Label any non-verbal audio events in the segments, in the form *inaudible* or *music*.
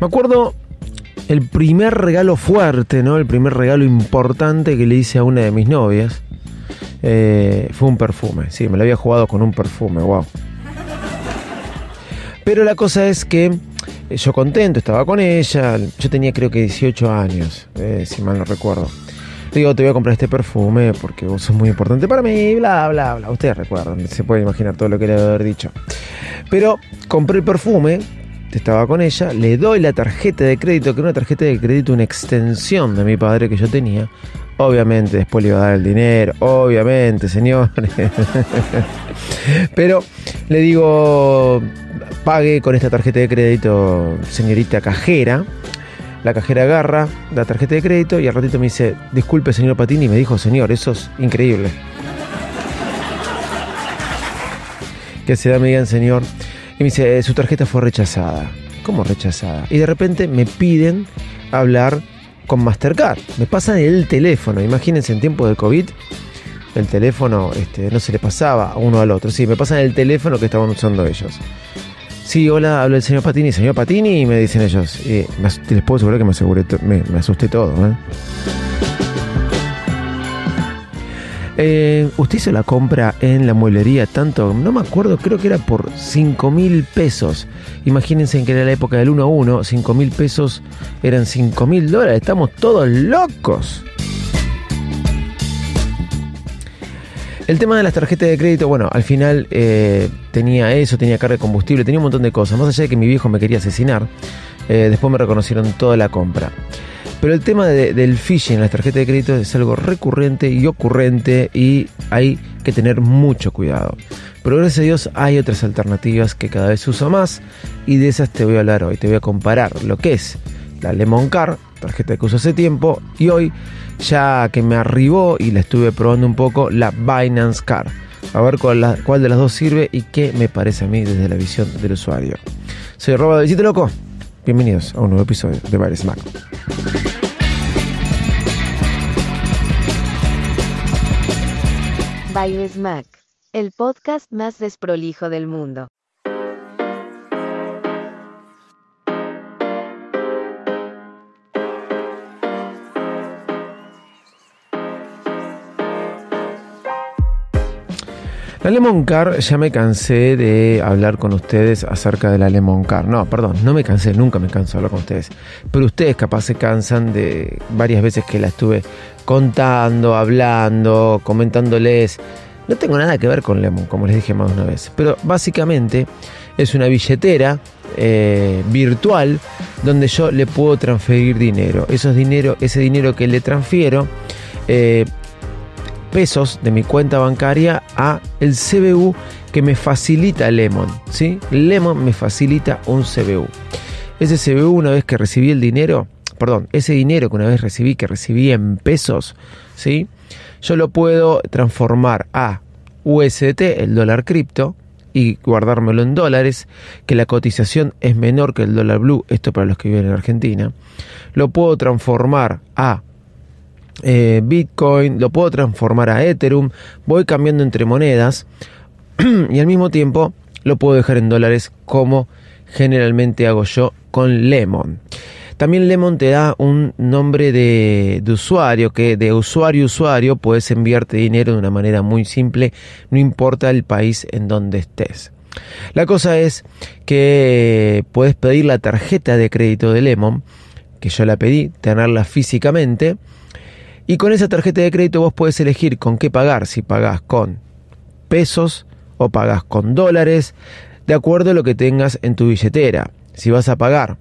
Me acuerdo el primer regalo fuerte, ¿no? El primer regalo importante que le hice a una de mis novias. eh, fue un perfume. Sí, me lo había jugado con un perfume, wow. Pero la cosa es que eh, yo contento, estaba con ella. Yo tenía creo que 18 años, eh, si mal no recuerdo. Digo, te voy a comprar este perfume porque vos sos muy importante para mí, bla, bla, bla. Ustedes recuerdan, se puede imaginar todo lo que le debe haber dicho. Pero compré el perfume, estaba con ella, le doy la tarjeta de crédito, que era una tarjeta de crédito, una extensión de mi padre que yo tenía. Obviamente, después le iba a dar el dinero, obviamente, señores. *laughs* Pero le digo, pague con esta tarjeta de crédito, señorita cajera. La cajera agarra la tarjeta de crédito y al ratito me dice, disculpe señor Patini, y me dijo, señor, eso es increíble. Que se da me digan, señor. Y me dice, "Eh, su tarjeta fue rechazada. ¿Cómo rechazada? Y de repente me piden hablar con Mastercard. Me pasan el teléfono. Imagínense en tiempo de COVID, el teléfono este, no se le pasaba uno al otro. Sí, me pasan el teléfono que estaban usando ellos. Sí, hola, habla el señor Patini. Señor Patini, me dicen ellos. As- les puedo asegurar que me, aseguré me, me asusté todo. ¿eh? Eh, usted hizo la compra en la mueblería tanto, no me acuerdo, creo que era por 5 mil pesos. Imagínense que era la época del 1 a 1, 5 mil pesos eran 5 mil dólares, estamos todos locos. El tema de las tarjetas de crédito, bueno, al final eh, tenía eso, tenía carga de combustible, tenía un montón de cosas. Más allá de que mi viejo me quería asesinar, eh, después me reconocieron toda la compra. Pero el tema de- del phishing en las tarjetas de crédito es algo recurrente y ocurrente y hay que tener mucho cuidado. Pero gracias a Dios hay otras alternativas que cada vez uso más y de esas te voy a hablar hoy. Te voy a comparar lo que es la Lemon Car, tarjeta que uso hace tiempo, y hoy ya que me arribó y la estuve probando un poco, la Binance Car. A ver cuál, de las dos sirve y qué me parece a mí desde la visión del usuario. Soy Roba de Visite Loco. Bienvenidos a un nuevo episodio de Bares Mac. Bailes Mac, el podcast más desprolijo del mundo. La Lemon Car, ya me cansé de hablar con ustedes acerca de la Lemon Car. No, perdón, no me cansé, nunca me canso de hablar con ustedes. Pero ustedes capaz se cansan de varias veces que la estuve contando, hablando, comentándoles. No tengo nada que ver con Lemon, como les dije más de una vez. Pero básicamente es una billetera eh, virtual donde yo le puedo transferir dinero. Esos dinero, ese dinero que le transfiero, eh, pesos de mi cuenta bancaria a el CBU que me facilita Lemon, ¿sí? Lemon me facilita un CBU. Ese CBU una vez que recibí el dinero, perdón, ese dinero que una vez recibí que recibí en pesos, ¿sí? Yo lo puedo transformar a USDT, el dólar cripto, y guardármelo en dólares, que la cotización es menor que el dólar blue, esto para los que viven en Argentina. Lo puedo transformar a eh, Bitcoin, lo puedo transformar a Ethereum, voy cambiando entre monedas *clears throat* y al mismo tiempo lo puedo dejar en dólares como generalmente hago yo con Lemon. También Lemon te da un nombre de, de usuario, que de usuario a usuario puedes enviarte dinero de una manera muy simple, no importa el país en donde estés. La cosa es que puedes pedir la tarjeta de crédito de Lemon, que yo la pedí, tenerla físicamente, y con esa tarjeta de crédito vos puedes elegir con qué pagar, si pagás con pesos o pagás con dólares, de acuerdo a lo que tengas en tu billetera. Si vas a pagar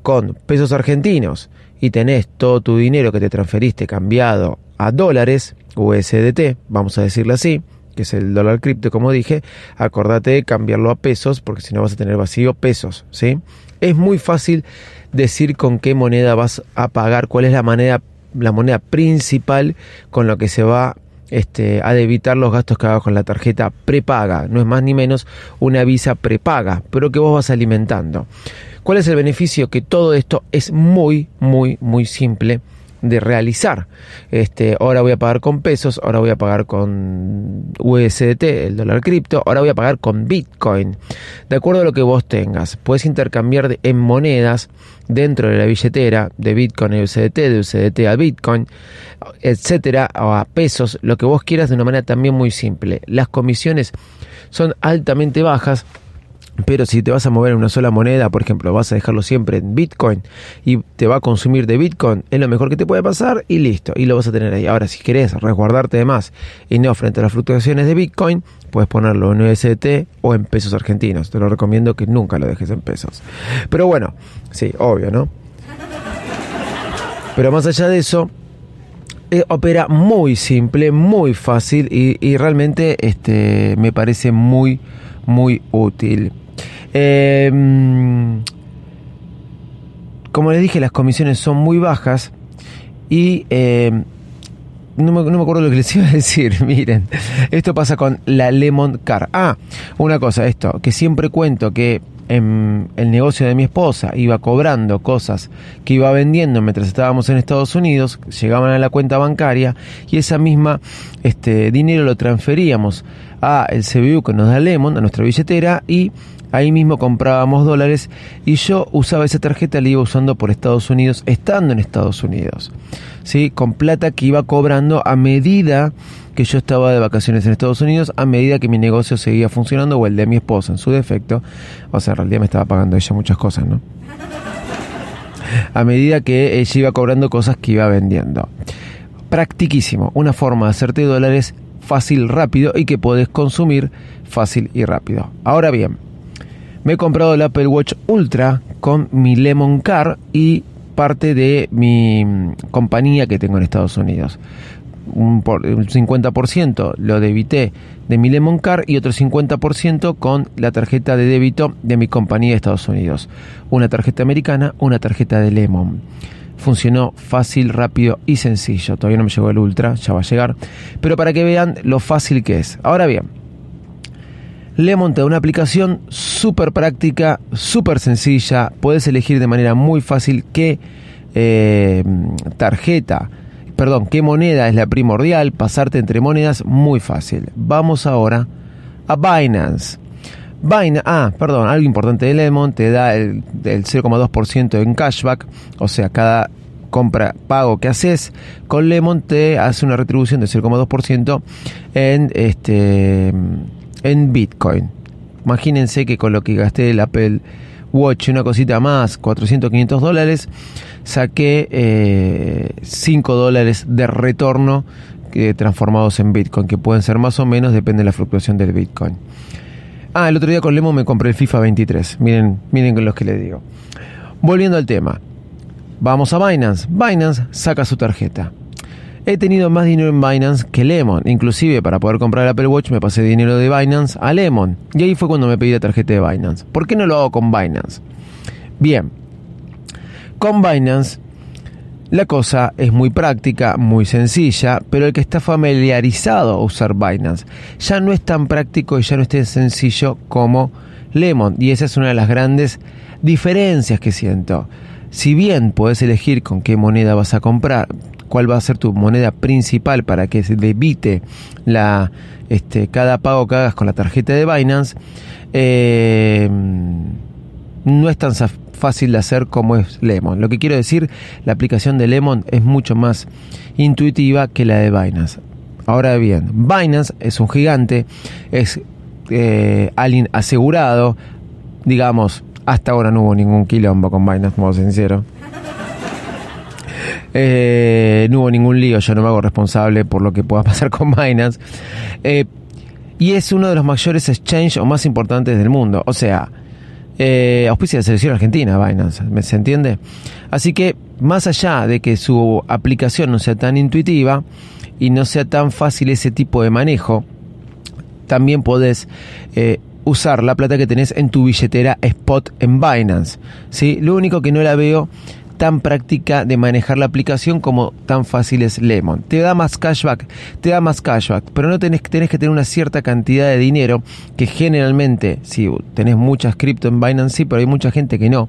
con pesos argentinos y tenés todo tu dinero que te transferiste cambiado a dólares, USDT, vamos a decirlo así, que es el dólar cripto, como dije, acordate de cambiarlo a pesos, porque si no vas a tener vacío pesos, ¿sí? Es muy fácil decir con qué moneda vas a pagar, cuál es la moneda, la moneda principal con lo que se va este, a debitar los gastos que hagas con la tarjeta prepaga. No es más ni menos una visa prepaga, pero que vos vas alimentando. ¿Cuál es el beneficio? Que todo esto es muy, muy, muy simple de realizar. Este, ahora voy a pagar con pesos, ahora voy a pagar con USDT, el dólar cripto, ahora voy a pagar con Bitcoin. De acuerdo a lo que vos tengas, puedes intercambiar en monedas dentro de la billetera de Bitcoin a USDT, de USDT a Bitcoin, etcétera, o a pesos, lo que vos quieras de una manera también muy simple. Las comisiones son altamente bajas pero si te vas a mover en una sola moneda, por ejemplo, vas a dejarlo siempre en Bitcoin y te va a consumir de Bitcoin, es lo mejor que te puede pasar y listo, y lo vas a tener ahí. Ahora, si querés resguardarte de más y no frente a las fluctuaciones de Bitcoin, puedes ponerlo en USDT o en pesos argentinos. Te lo recomiendo que nunca lo dejes en pesos. Pero bueno, sí, obvio, ¿no? Pero más allá de eso, eh, opera muy simple, muy fácil y, y realmente este, me parece muy, muy útil. Eh, como les dije, las comisiones son muy bajas y eh, no, me, acuerdo lo que les *laughs* iba a decir. *laughs* Miren, esto pasa con la Lemon Car. Ah, una cosa, esto, que siempre cuento que en el negocio de mi esposa iba cobrando cosas que iba vendiendo mientras estábamos en Estados Unidos, llegaban a la cuenta bancaria y esa misma este dinero lo transferíamos a el CBU que nos da Lemon, a nuestra billetera y ahí mismo comprábamos dólares y yo usaba esa tarjeta, la iba usando por Estados Unidos, estando en Estados Unidos, ¿sí? con plata que iba cobrando a medida que yo estaba de vacaciones en Estados Unidos, a medida que mi negocio seguía funcionando, o el de mi esposa en su defecto, o sea, en realidad me estaba pagando ella muchas cosas, ¿no? A medida que ella iba cobrando cosas que iba vendiendo. Practiquísimo, una forma de hacerte dólares fácil, rápido y que podés consumir fácil y rápido. Ahora bien, me he comprado el Apple Watch Ultra con mi Lemon Car y parte de mi compañía que tengo en Estados Unidos. Un 50% lo debité de mi Lemon Car y otro 50% con la tarjeta de débito de mi compañía de Estados Unidos. Una tarjeta americana, una tarjeta de Lemon funcionó fácil, rápido y sencillo. Todavía no me llegó el Ultra, ya va a llegar. Pero para que vean lo fácil que es. Ahora bien, Lemon te da una aplicación súper práctica, súper sencilla. Puedes elegir de manera muy fácil qué eh, tarjeta, perdón, qué moneda es la primordial. Pasarte entre monedas muy fácil. Vamos ahora a Binance. Binance, ah, perdón, algo importante de Lemon, te da el, el 0,2% en cashback, o sea, cada compra, pago que haces con Lemon te hace una retribución de 0,2% en este en Bitcoin. Imagínense que con lo que gasté el Apple Watch, una cosita más, 400, 500 dólares, saqué eh, 5 dólares de retorno eh, transformados en Bitcoin, que pueden ser más o menos, depende de la fluctuación del Bitcoin. Ah, el otro día con Lemon me compré el FIFA 23. Miren, miren con los que le digo. Volviendo al tema. Vamos a Binance. Binance saca su tarjeta. He tenido más dinero en Binance que Lemon. Inclusive para poder comprar el Apple Watch me pasé dinero de Binance a Lemon. Y ahí fue cuando me pedí la tarjeta de Binance. ¿Por qué no lo hago con Binance? Bien. Con Binance la cosa es muy práctica, muy sencilla, pero el que está familiarizado a usar Binance ya no es tan práctico y ya no es tan sencillo como Lemon. Y esa es una de las grandes diferencias que siento. Si bien puedes elegir con qué moneda vas a comprar, cuál va a ser tu moneda principal para que se debite la, este, cada pago que hagas con la tarjeta de Binance, eh, no es tan fácil de hacer como es Lemon. Lo que quiero decir, la aplicación de Lemon es mucho más intuitiva que la de Binance. Ahora bien, Binance es un gigante, es eh, alguien asegurado, digamos, hasta ahora no hubo ningún quilombo con Binance, como sincero. Eh, no hubo ningún lío, yo no me hago responsable por lo que pueda *laughs* pasar con Binance. Eh, y es uno de los mayores exchanges o más importantes del mundo. O sea, eh, auspicia de selección argentina, Binance, ¿se entiende? Así que, más allá de que su aplicación no sea tan intuitiva, y no sea tan fácil ese tipo de manejo, también podés eh, usar la plata que tenés en tu billetera Spot en Binance. ¿sí? Lo único que no la veo tan práctica de manejar la aplicación como tan fácil es Lemon. Te da más cashback, te da más cashback, pero no tenés, que tener una cierta cantidad de dinero que generalmente, si tenés muchas cripto en Binance, sí, pero hay mucha gente que no.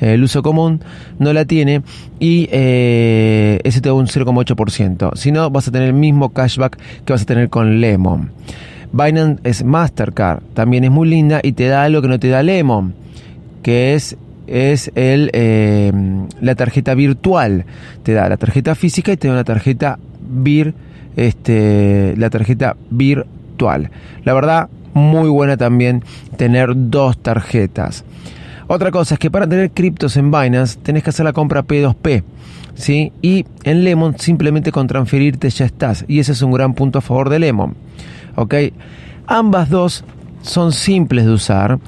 Eh, el uso común no la tiene y eh, ese te da un 0,8%. Si no, vas a tener el mismo cashback que vas a tener con Lemon. Binance es Mastercard, también es muy linda y te da algo que no te da Lemon, que es es el, eh, la tarjeta virtual. Te da la tarjeta física y te da una tarjeta vir, este, la tarjeta virtual. La verdad, muy buena también tener dos tarjetas. Otra cosa es que para tener criptos en Binance tenés que hacer la compra P2P. ¿sí? Y en Lemon simplemente con transferirte ya estás. Y ese es un gran punto a favor de Lemon. ¿ok? Ambas dos son simples de usar.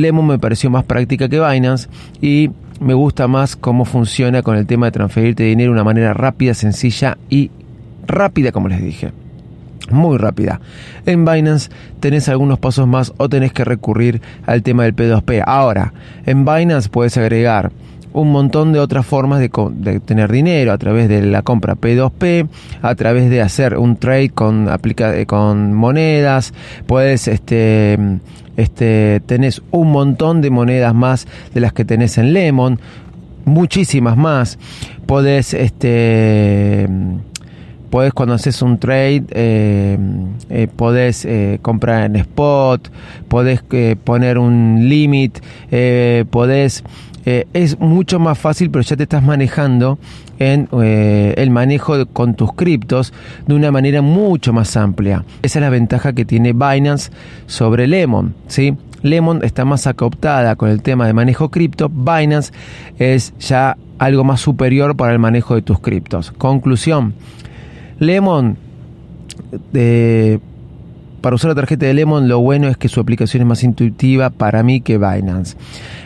Lemon me pareció más práctica que Binance y me gusta más cómo funciona con el tema de transferirte dinero de una manera rápida, sencilla y rápida, como les dije. Muy rápida. En Binance tenés algunos pasos más o tenés que recurrir al tema del P2P. Ahora, en Binance puedes agregar un montón de otras formas de, tener dinero a través de la compra P2P, a través de hacer un trade con, eh, con monedas, puedes este, este, tenés un montón de monedas más de las que tenés en Lemon, muchísimas más. Podés este podés cuando haces un trade, eh, eh podés eh, comprar en spot, podés poner un limit, podés eh, es mucho más fácil, pero ya te estás manejando en eh, el manejo con tus criptos de una manera mucho más amplia. Esa es la ventaja que tiene Binance sobre Lemon, ¿sí? Lemon está más acooptada con el tema de manejo cripto, Binance es ya algo más superior para el manejo de tus criptos. Conclusión, Lemon eh, para usar la tarjeta de Lemon lo bueno es que su aplicación es más intuitiva para mí que Binance.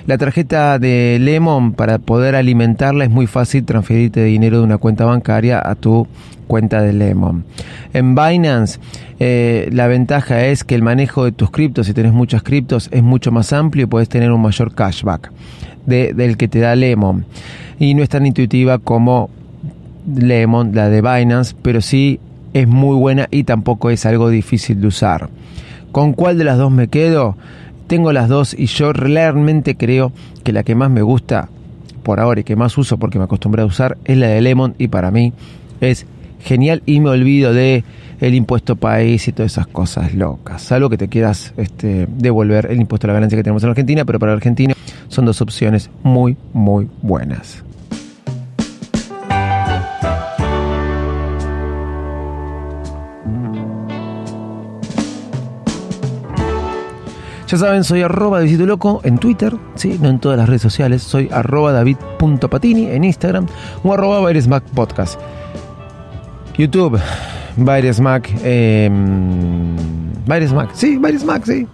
La tarjeta de Lemon para poder alimentarla es muy fácil transferirte dinero de una cuenta bancaria a tu cuenta de Lemon. En Binance eh, la ventaja es que el manejo de tus criptos, si tenés muchas criptos, es mucho más amplio y puedes tener un mayor cashback del que te da Lemon. Y no es tan intuitiva como Lemon, la de Binance, pero sí es muy buena y tampoco es algo difícil de usar. ¿Con cuál de las dos me quedo? Tengo las dos y yo realmente creo que la que más me gusta por ahora y que más uso porque me acostumbré a usar es la de Lemon y para mí es genial y me olvido de el impuesto país y todas esas cosas locas. Salvo que te quieras este, devolver el impuesto a la ganancia que tenemos en Argentina, pero para Argentina son dos opciones muy, muy buenas. Ya saben, soy arroba de Loco en Twitter, ¿sí? no en todas las redes sociales. Soy arroba david.patini en Instagram o arroba Mac Podcast. YouTube, Virus Mac. Eh, sí, Virus Mac, sí.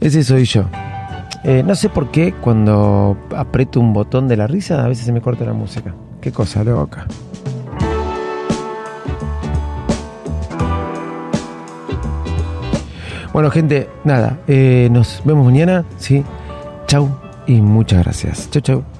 Ese soy yo. Eh, no sé por qué cuando aprieto un botón de la risa a veces se me corta la música. Qué cosa loca. Bueno, gente, nada, eh, nos vemos mañana, ¿sí? Chau y muchas gracias. Chau, chau.